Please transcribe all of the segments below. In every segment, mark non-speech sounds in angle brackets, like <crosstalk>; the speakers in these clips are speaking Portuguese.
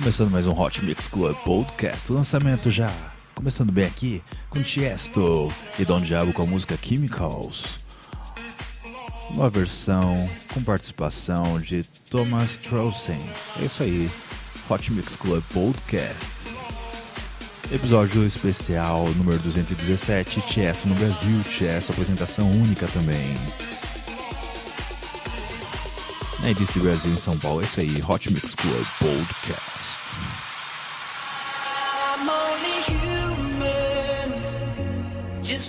Começando mais um Hot Mix Club Podcast, lançamento já. Começando bem aqui com Tiesto e Don Diabo com a música Chemicals. Uma versão com participação de Thomas Trossen. É isso aí, Hot Mix Club Podcast. Episódio especial número 217, Tiesto no Brasil, Tiesto apresentação única também. Na EDC Brasil em São Paulo, é isso aí, Hot Mix Club Podcast.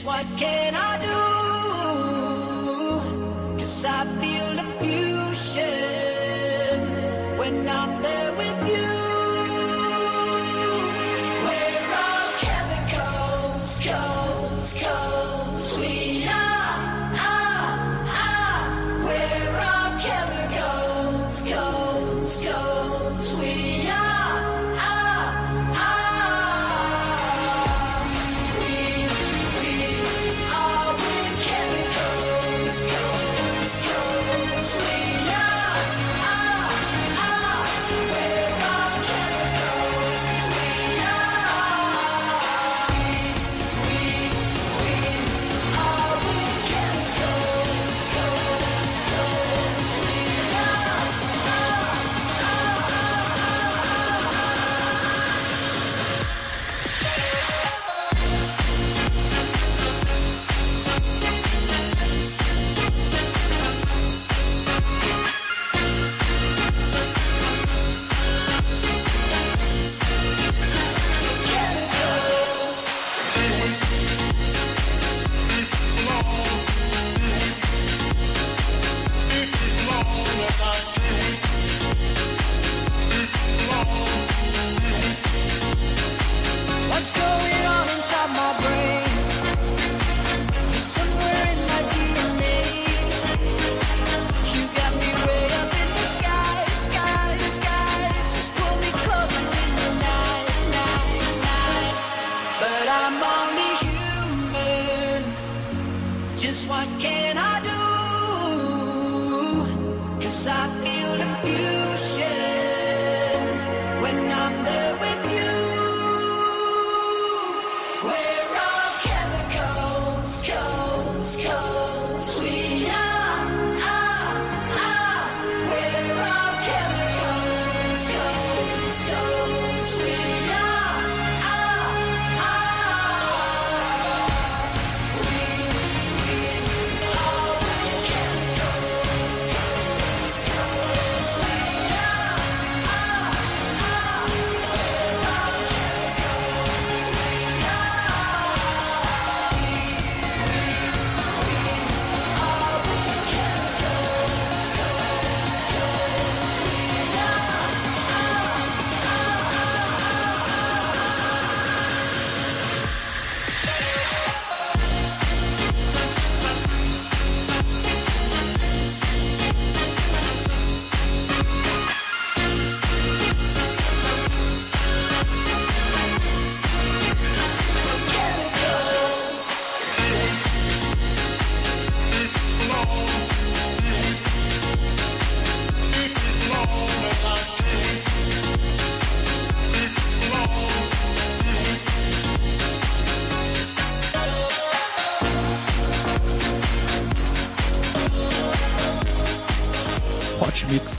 What can I do? Cause I feel the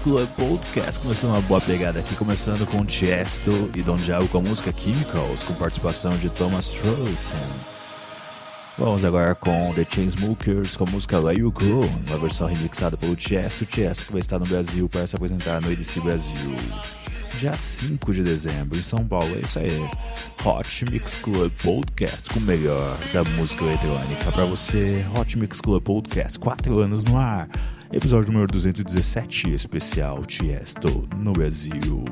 Club Podcast, começando uma boa pegada aqui, começando com Tiesto e Don Diabo com a música Chemicals, com participação de Thomas Trossen. Vamos agora com The Chainsmokers com a música Let You Go, uma versão remixada pelo Tiesto, Tiesto que vai estar no Brasil para se apresentar no EDC Brasil. Dia 5 de dezembro em São Paulo, é isso aí. Hot Mix Club Podcast com o melhor da música eletrônica para você. Hot Mix Club Podcast, 4 anos no ar. Episódio número 217, especial Tiesto no Brasil.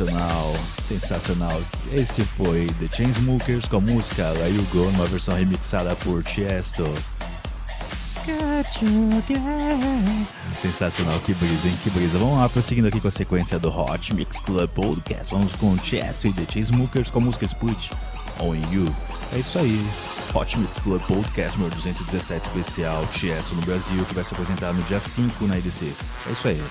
Sensacional, sensacional. Esse foi The Chainsmokers com a música Let You Go, numa versão remixada por Tiesto. Sensacional, que brisa, hein? Que brisa. Vamos lá, prosseguindo aqui com a sequência do Hot Mix Club Podcast. Vamos com Tiesto e The Chainsmokers com a música Split On You. É isso aí. Hot Mix Club Podcast número 217 especial Tiesto no Brasil, que vai se apresentar no dia 5 na EDC. É isso aí.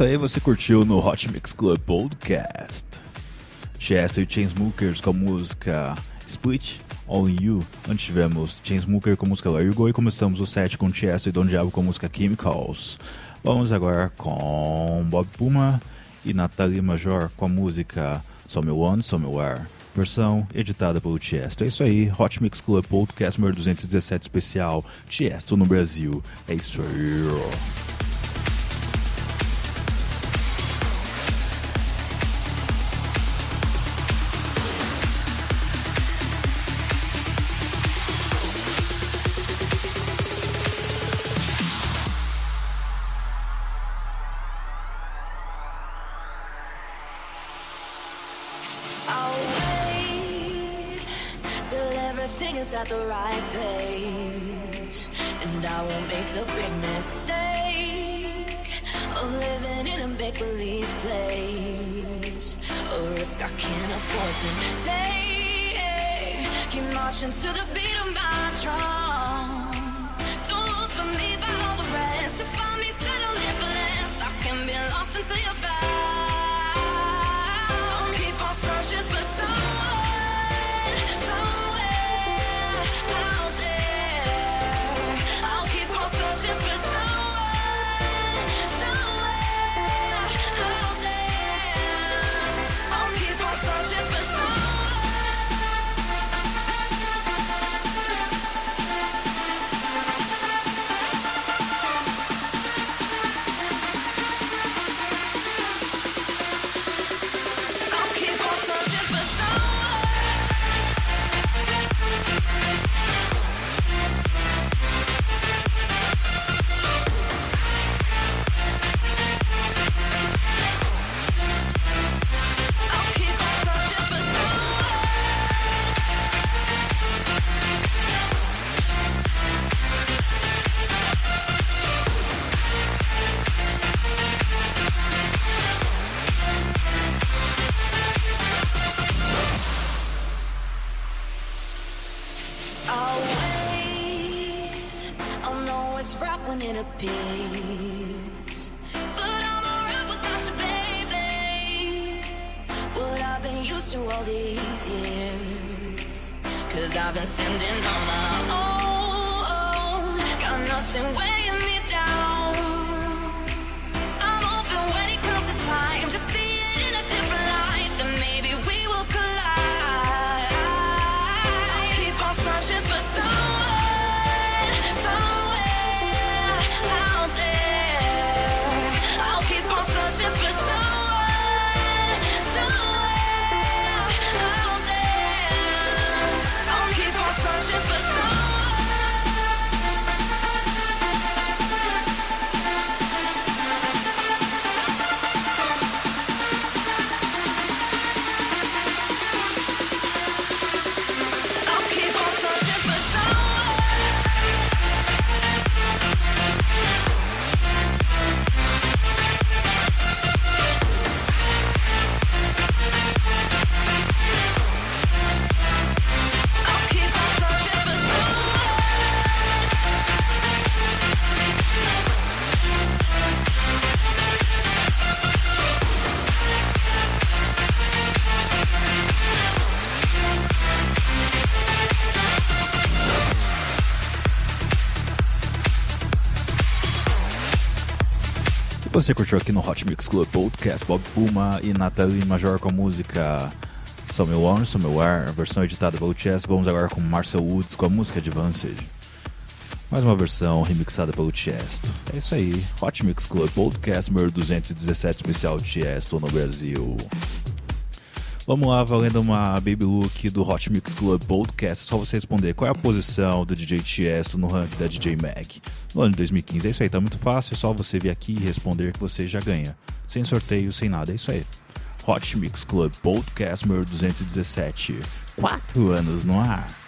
Isso aí, você curtiu no Hot Mix Club Podcast. Chester e Chainsmokers com a música Split All In You. Antes tivemos Chainsmoker com a música Where You Go e começamos o set com Chester e Don Diablo com a música Chemicals. Vamos agora com Bob Puma e Natalie Major com a música Somewhere Somewhere. Versão editada pelo Tiesto. É isso aí, Hot Mix Club Podcast número 217 especial Tiesto no Brasil. É isso aí. The right pace, and I won't make the big mistake of living in a make-believe place. A risk I can't afford to take. Keep marching to the beat of my drum. All these years. Cause I've been standing on my own. Got nothing weighing você curtiu aqui no Hot Mix Club Podcast Bob Puma e Nathalie Major com a música Somewhere On, Somewhere, a versão editada pelo Chess. Vamos agora com Marcel Woods com a música Advanced. Mais uma versão remixada pelo Tiesto. É isso aí, Hot Mix Club Podcast número 217 especial Tiesto no Brasil. Vamos lá, valendo uma Baby Look do Hot Mix Club Podcast. É só você responder qual é a posição do DJ Tiesto no ranking da DJ Mag no ano de 2015. É isso aí, tá muito fácil. É só você vir aqui e responder que você já ganha. Sem sorteio, sem nada. É isso aí. Hot Mix Club Podcast número 217. Quatro anos no ar.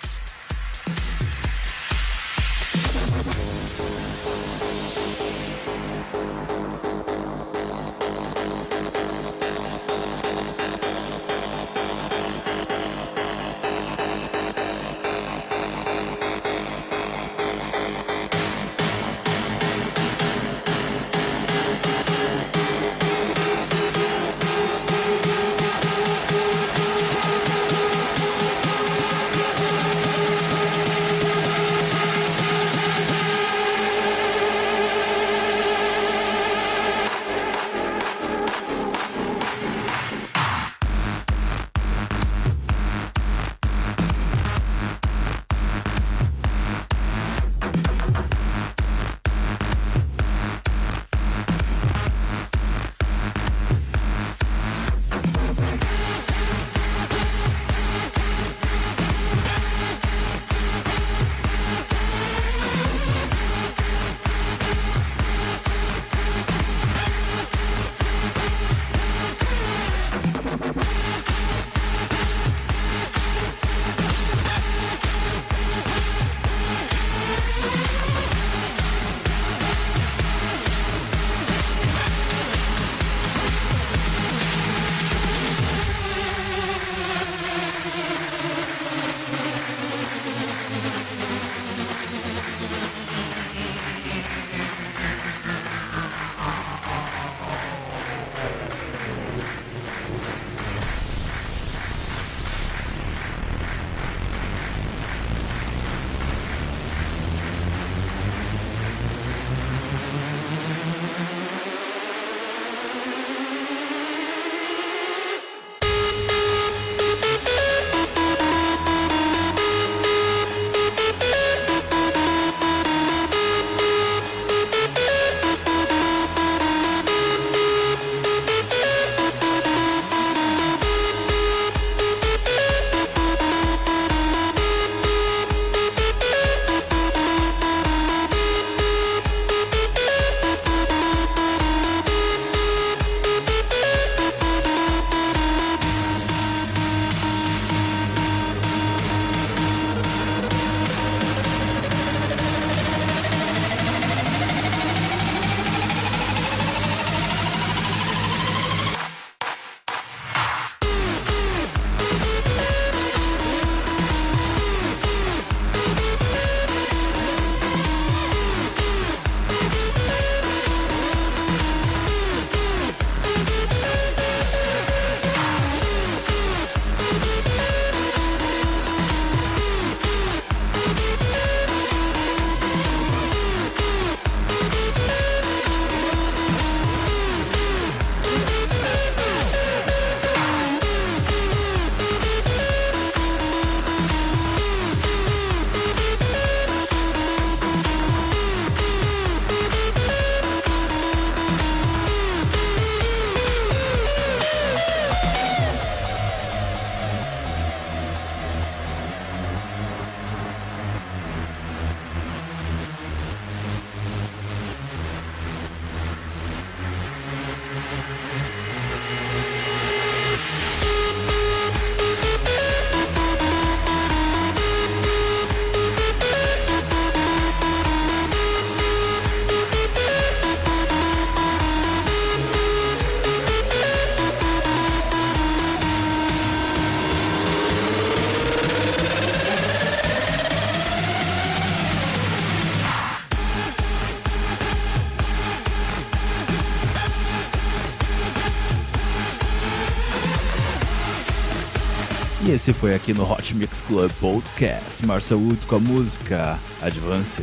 Esse foi aqui no Hot Mix Club Podcast. Marcel Woods com a música Advance.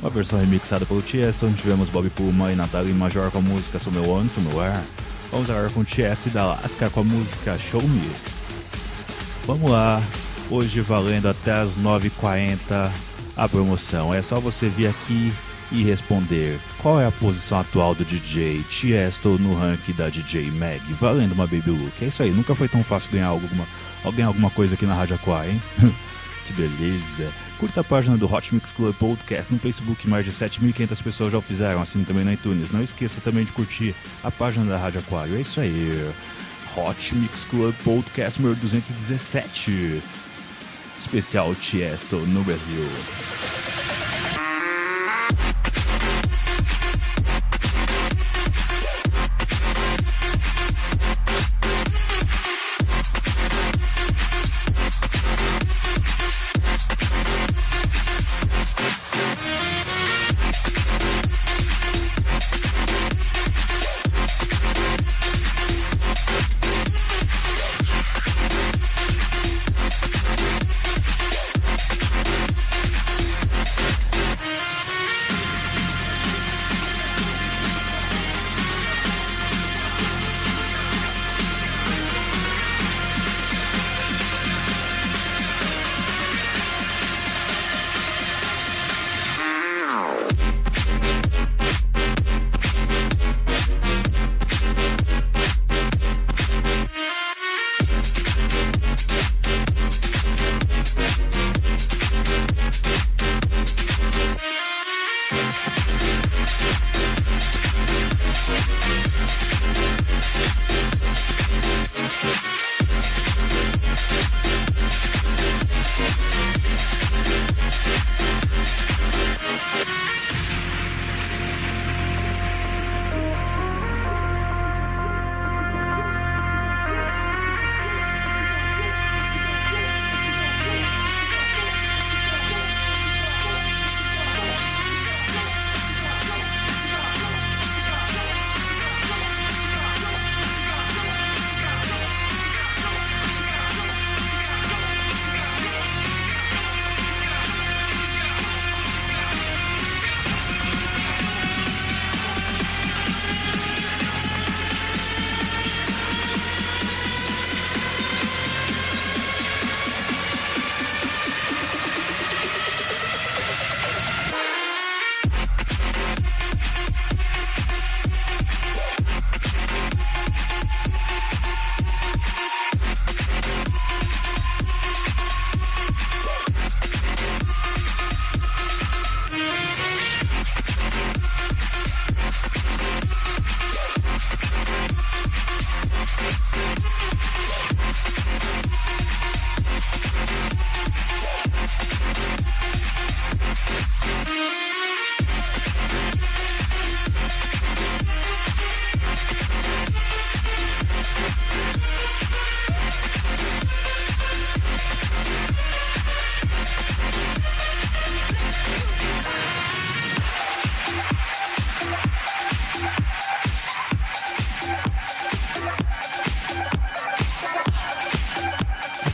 Uma versão remixada pelo Tiesto, onde tivemos Bob Puma e Natalie Major com a música Somewhere Somewhere. Vamos agora com Tiesto e Alaska com a música Show Me. Vamos lá, hoje valendo até as 9h40 a promoção. É só você vir aqui e responder qual é a posição atual do DJ Tiesto no ranking da DJ Mag, valendo uma Baby Look. É isso aí, nunca foi tão fácil ganhar alguma, ganhar alguma coisa aqui na Rádio Aqua, hein? <laughs> que beleza. Curta a página do Hot Mix Club Podcast no Facebook, mais de 7.500 pessoas já o fizeram, assim também no iTunes. Não esqueça também de curtir a página da Rádio Aquário. É isso aí. Hot Mix Club Podcast número 217. Especial Tiesto no Brasil.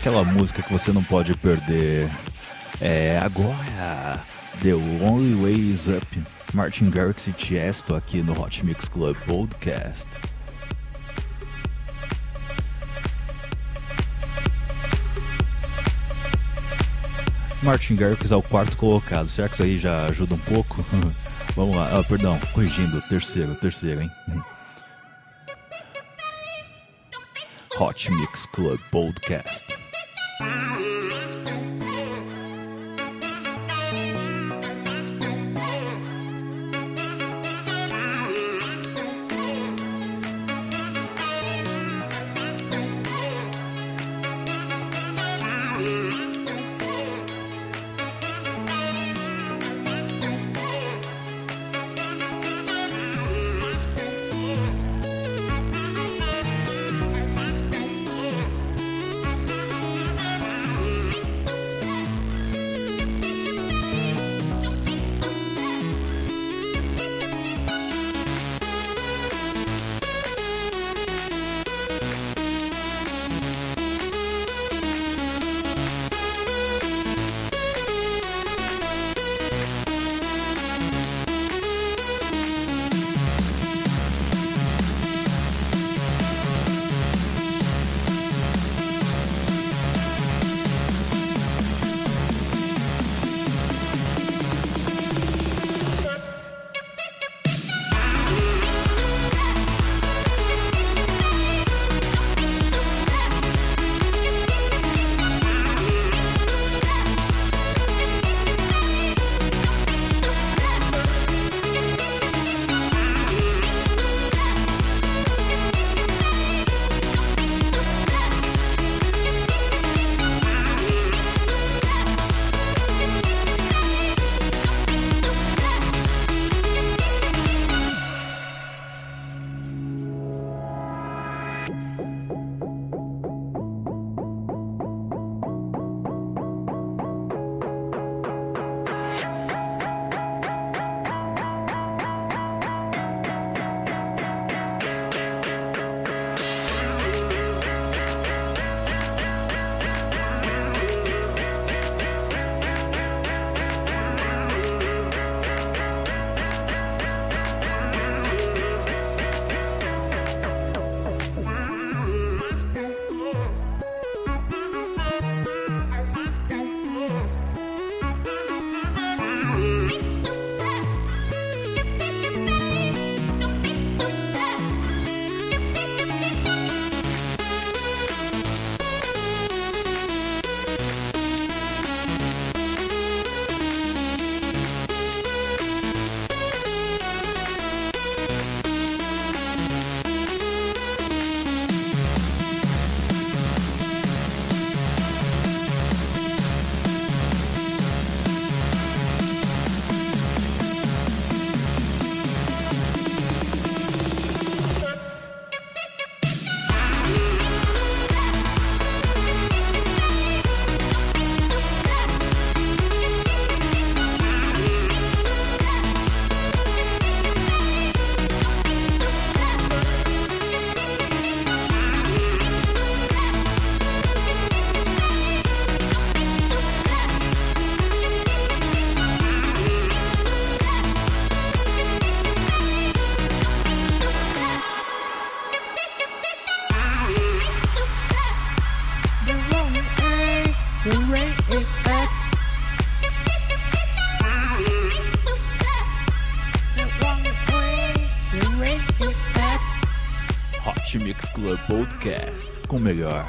Aquela música que você não pode perder. É agora The Only Way Is Up, Martin Garrix e Tiesto aqui no Hot Mix Club Podcast. Martin Garrix é o quarto colocado. Será que isso aí já ajuda um pouco? <laughs> Vamos lá. Ah, perdão, corrigindo. Terceiro, terceiro, hein? <laughs> Hot Mix Club Podcast. Hot Mix Club Podcast com o melhor,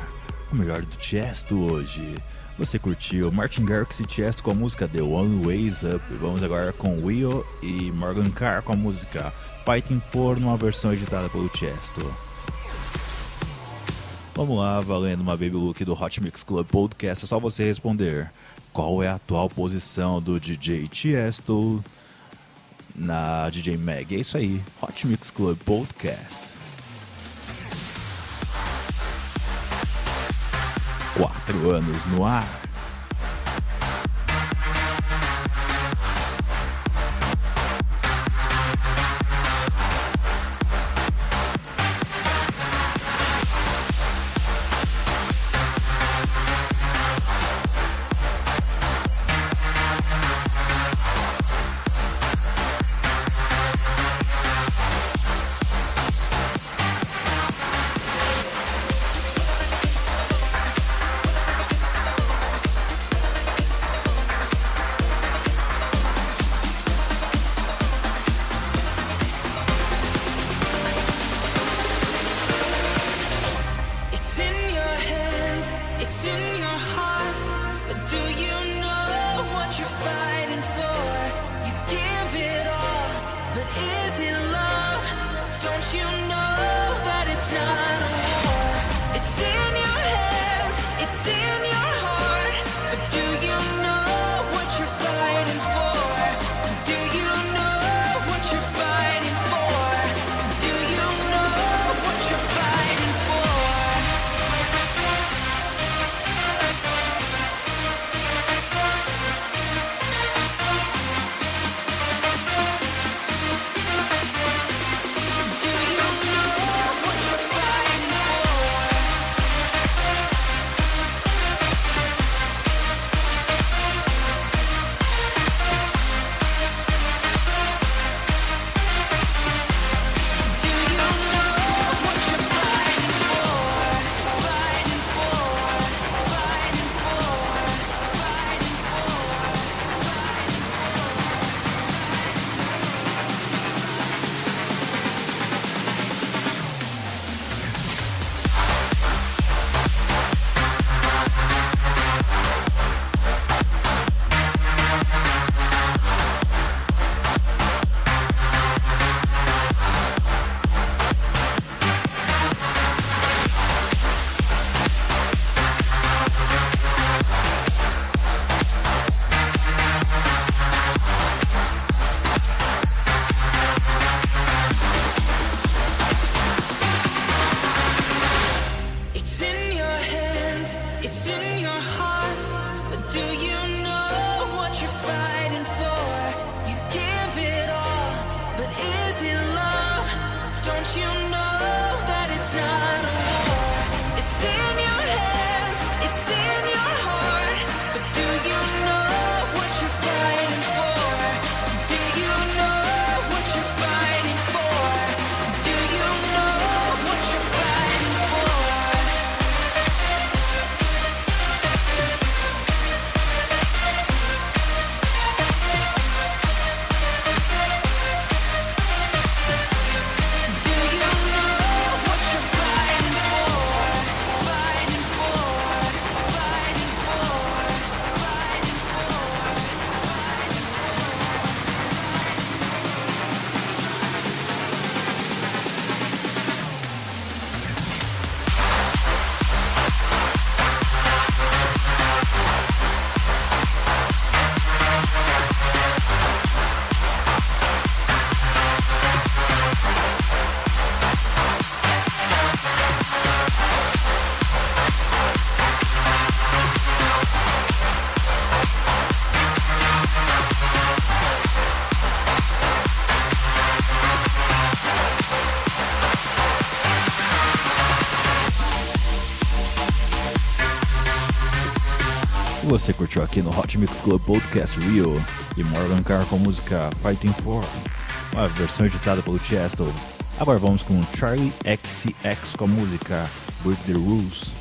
o melhor do Chesto hoje. Você curtiu Martin Garrix e Chesto com a música The One Ways Up. Vamos agora com Will e Morgan Carr com a música Fighting For numa versão editada pelo Chesto. Vamos lá, valendo uma Baby Look do Hot Mix Club Podcast. É só você responder qual é a atual posição do DJ Tiesto na DJ Mag. É isso aí, Hot Mix Club Podcast. Quatro anos no ar. Você curtiu aqui no Hot Mix Club Podcast Rio e Morgan Carr com a música Fighting For, uma versão editada pelo Chesto. Agora vamos com Charlie XCX com a música Break the Rules.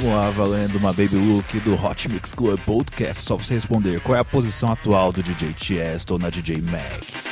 Vamos lá, valendo uma Baby Look do Hot Mix Club Podcast. Só pra você responder qual é a posição atual do DJ Tiesto na DJ Mag.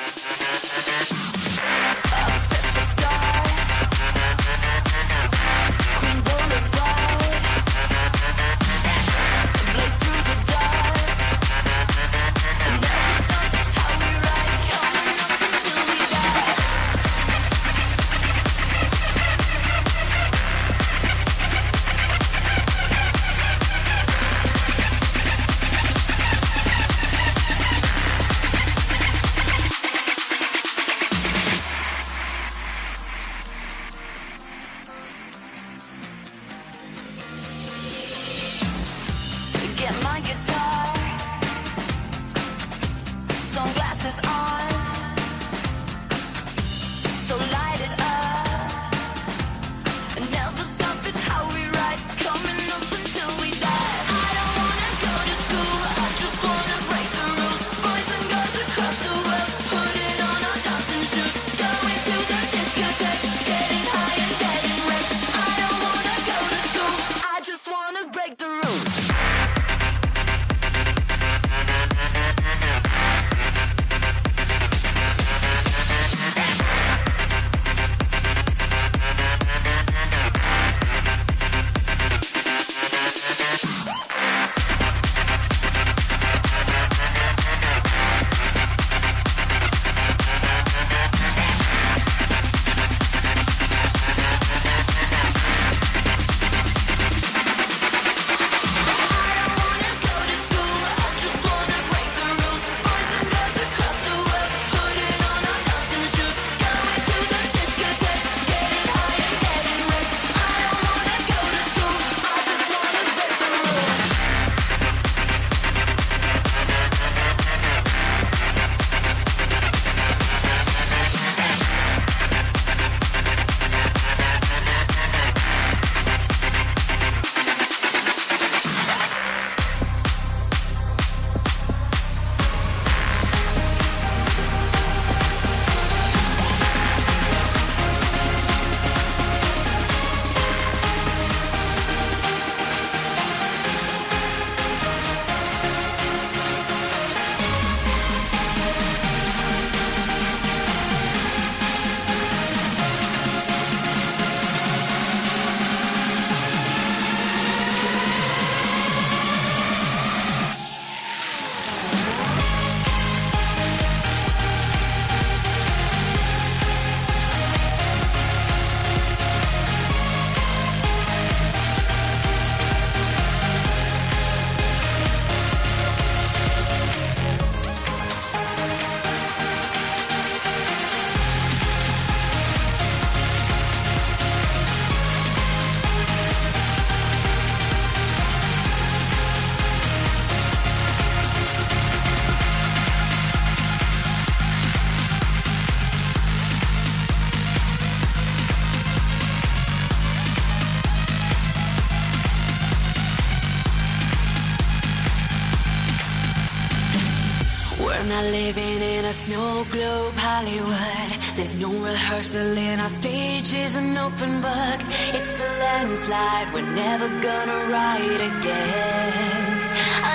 globe Hollywood. There's no rehearsal in our stage is an open book. It's a landslide. We're never gonna ride again.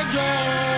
Again.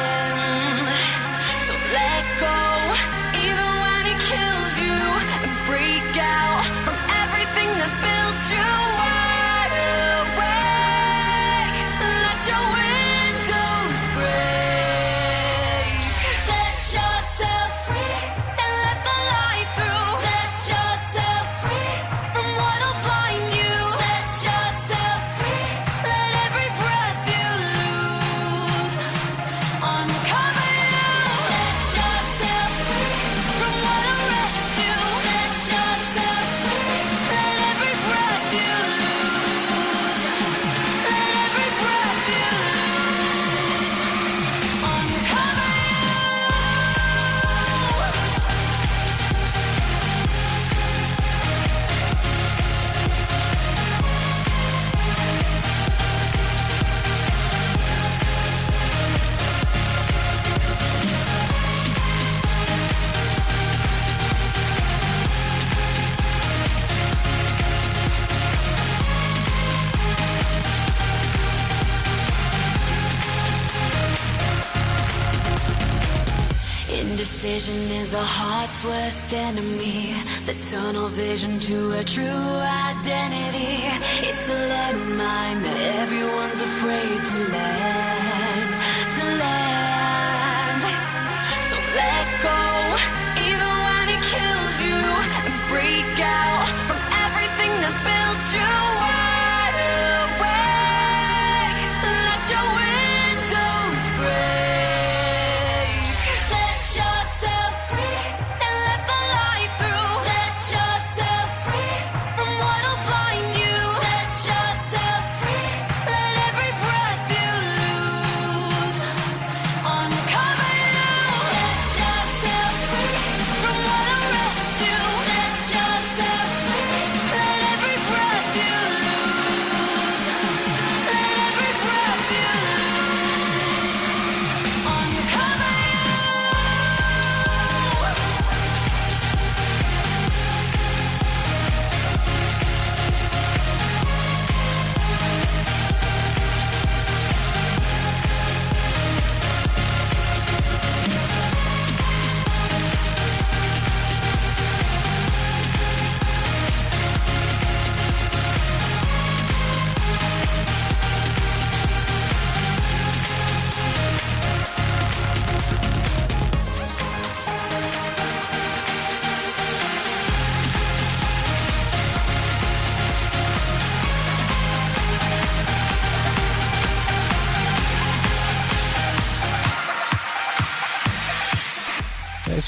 Heart's worst enemy. The tunnel vision to a true identity. It's a landmine that everyone's afraid to land.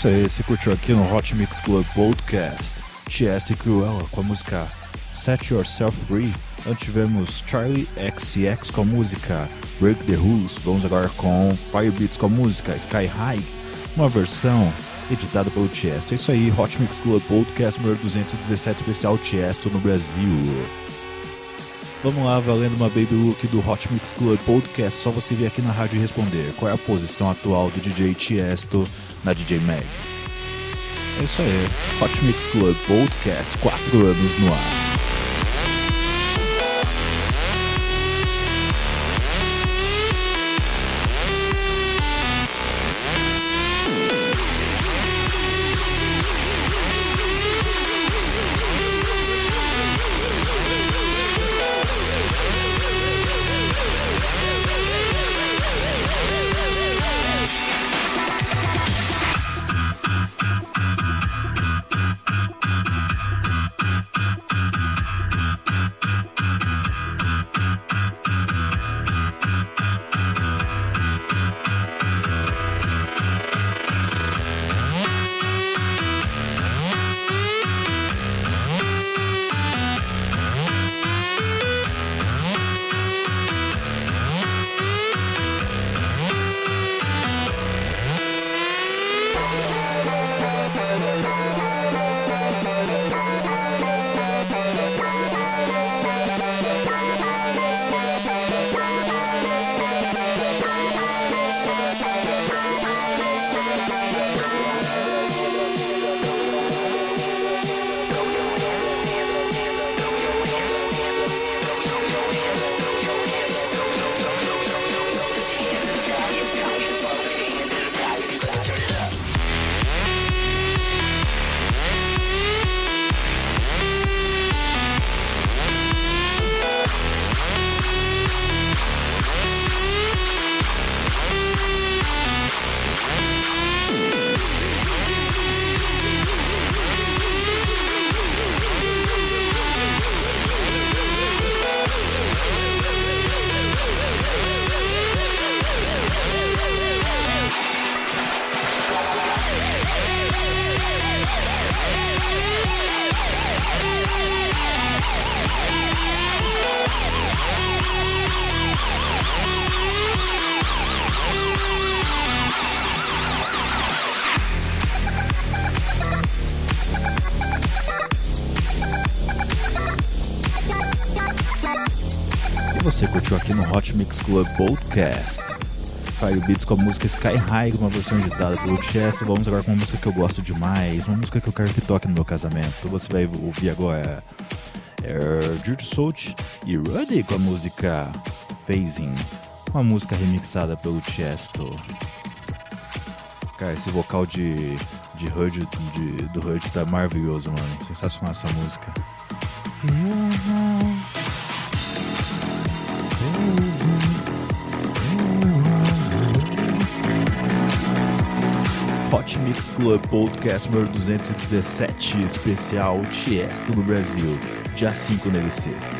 Isso aí, você curtiu aqui no Hot Mix Club Podcast Chester e Cruella com a música Set Yourself Free. Antes tivemos Charlie XCX com a música Break the Rules. Vamos agora com Firebeats com a música Sky High, uma versão editada pelo Tiesto. É isso aí, Hot Mix Club Podcast número 217 especial Tiesto no Brasil. Vamos lá, valendo uma Baby Look do Hot Mix Club Podcast. Só você vir aqui na rádio responder qual é a posição atual do DJ Tiesto na DJ Mag. É isso aí, Hot Mix Club Podcast, 4 anos no ar. Você curtiu aqui no Hot Mix Club Podcast. Fire Beats com a música Sky High, uma versão editada pelo Chester. Vamos agora com uma música que eu gosto demais, uma música que eu quero que toque no meu casamento. Você vai ouvir agora é Jude Soult e Ruddy com a música Phasing, uma música remixada pelo Chesto. Cara, esse vocal de, de HUD, de, do HUD tá maravilhoso, mano. Sensacional essa música. Hot Mix Club Podcast número 217, especial Tiesto no Brasil, dia 5 no LC.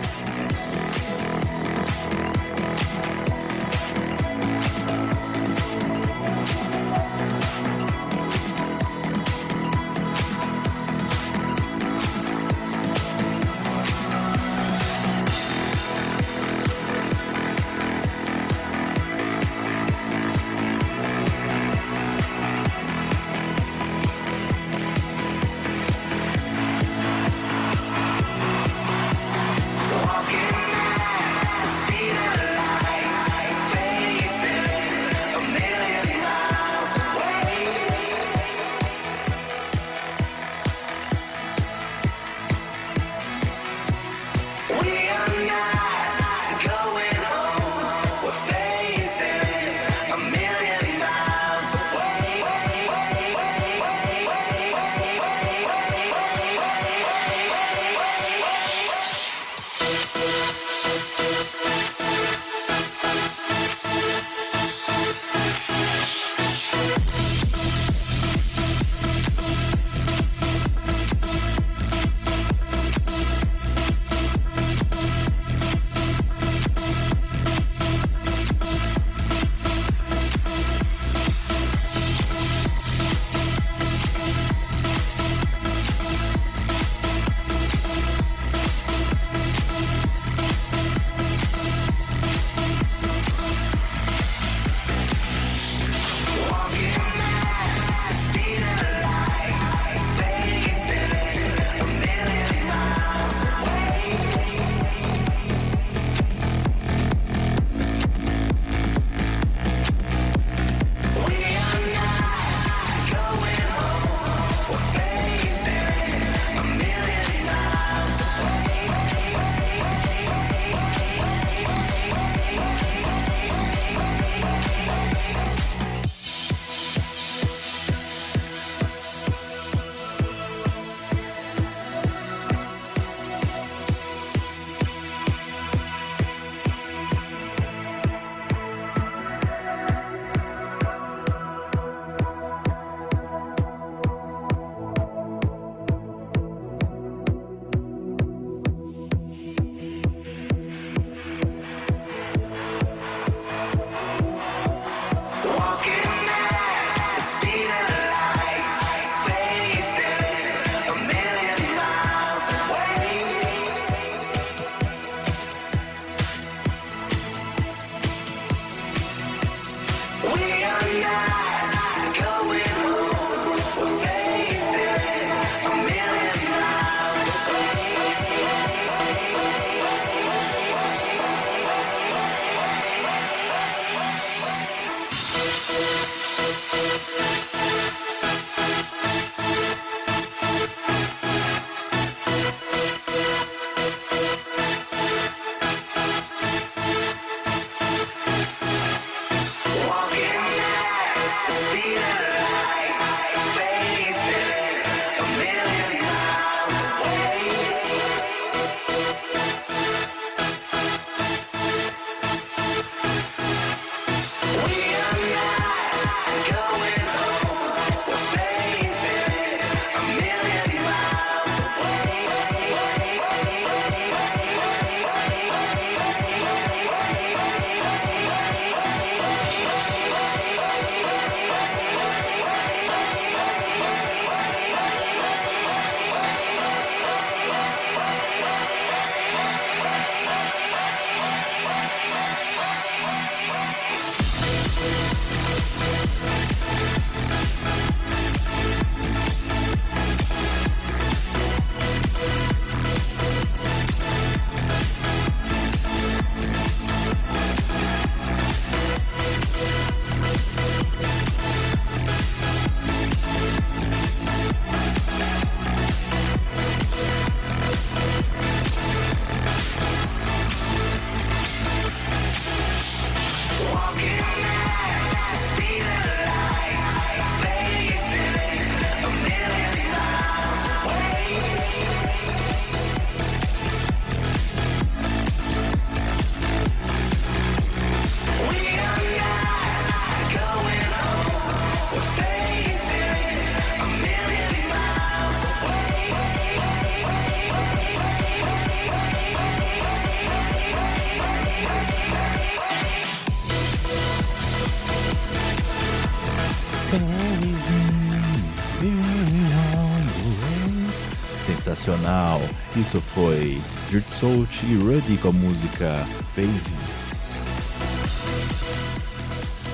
sensacional. Isso foi Dirt Salt e Ruddy com a música Phasing.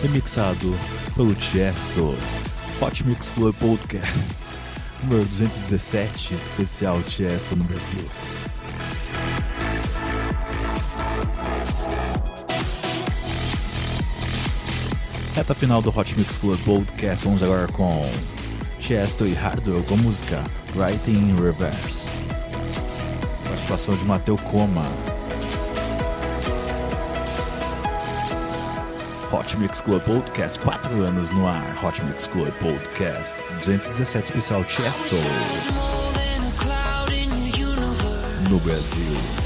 Remixado pelo Tiesto. Hot Mix Club Podcast, <laughs> número 217, especial Tiesto no Brasil. Reta final do Hot Mix Club Podcast, vamos agora com Chesto e Hardwell com a música Writing in Reverse. Participação de Mateu Coma. Hot Mix Club Podcast, 4 anos no ar. Hot Mix Club Podcast 217 especial Chesto. No Brasil.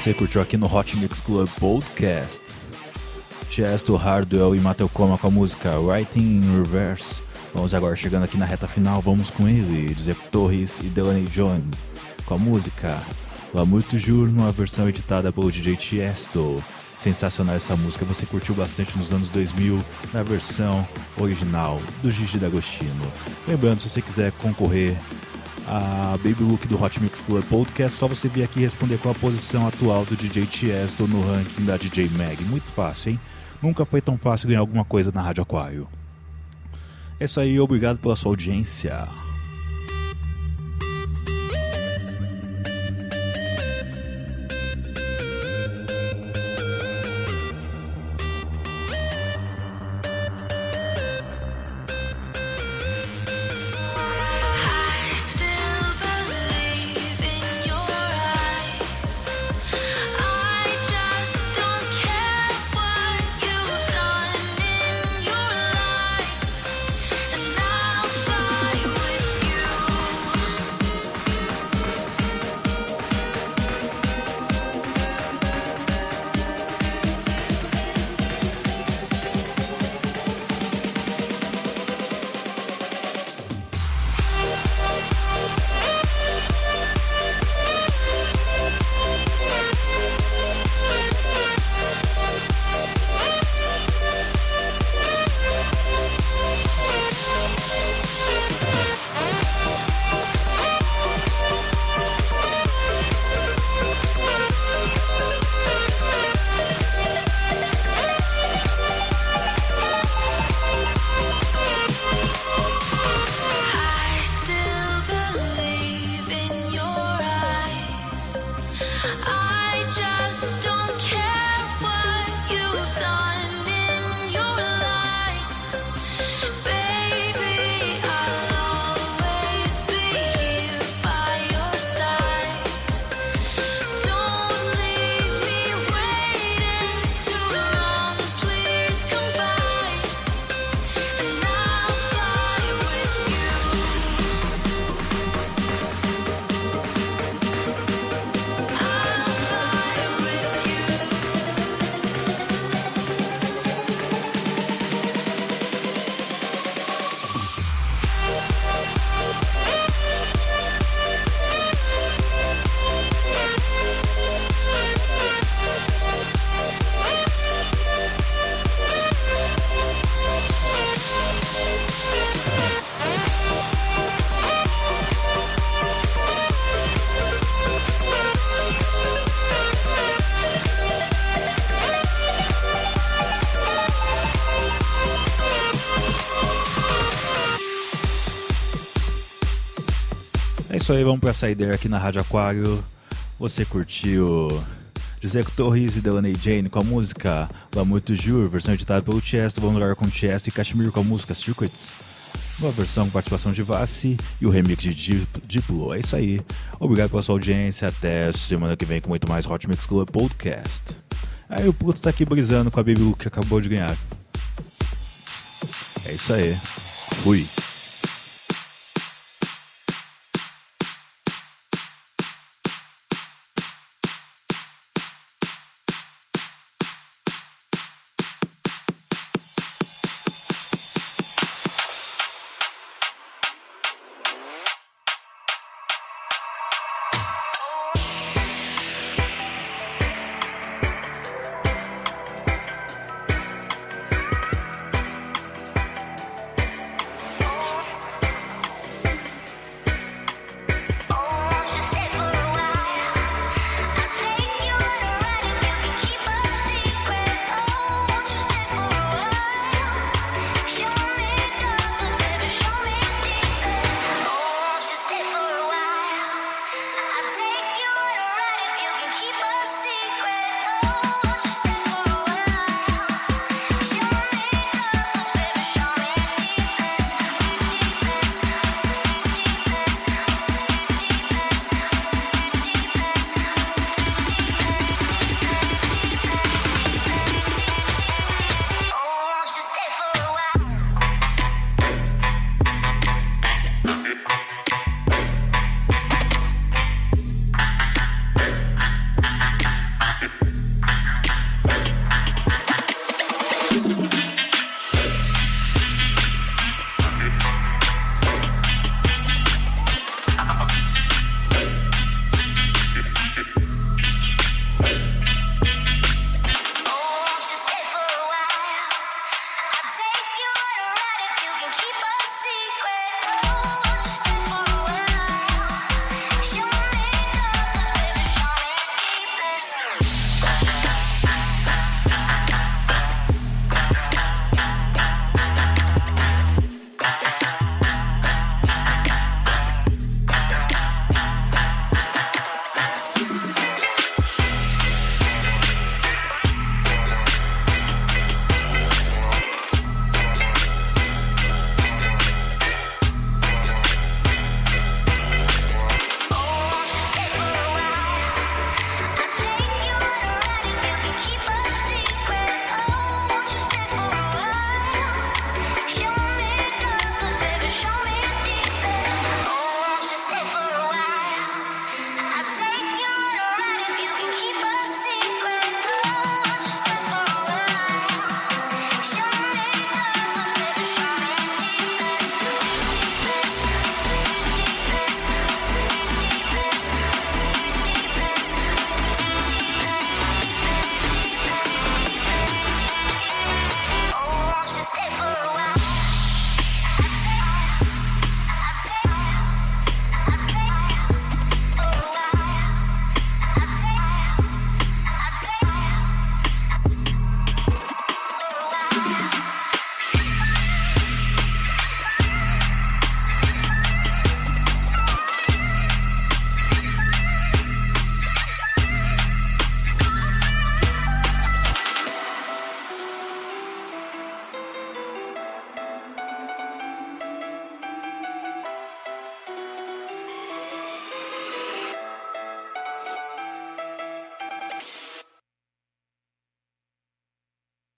você curtiu aqui no Hot Mix Club Podcast. Chesto, Hardwell e Matheus Coma com a música Writing in Reverse. Vamos agora chegando aqui na reta final, vamos com ele, Giuseppe Torres e Delaney John com a música La Muito toujours, numa versão editada pelo DJ Chesto. Sensacional essa música, você curtiu bastante nos anos 2000, na versão original do Gigi D'Agostino. Lembrando, se você quiser concorrer a Baby Look do Hot Mix Club Podcast, só você vir aqui responder qual a posição atual do DJ Tiesto no ranking da DJ Mag. Muito fácil, hein? Nunca foi tão fácil ganhar alguma coisa na Rádio Aquário. É isso aí, obrigado pela sua audiência. Isso aí, vamos pra saideira aqui na Rádio Aquário. Você curtiu Giuseppe Torres e Delaney Jane com a música L'amour toujours, versão editada pelo Tiesto. Vamos agora com Tiesto e Kashmir com a música Circuits. Uma versão com participação de Vassi e o remix de Dip- Diplo. É isso aí. Obrigado pela sua audiência. Até semana que vem com muito mais Hot Mix Club Podcast. Aí o Pluto tá aqui brisando com a Baby que acabou de ganhar. É isso aí. Fui.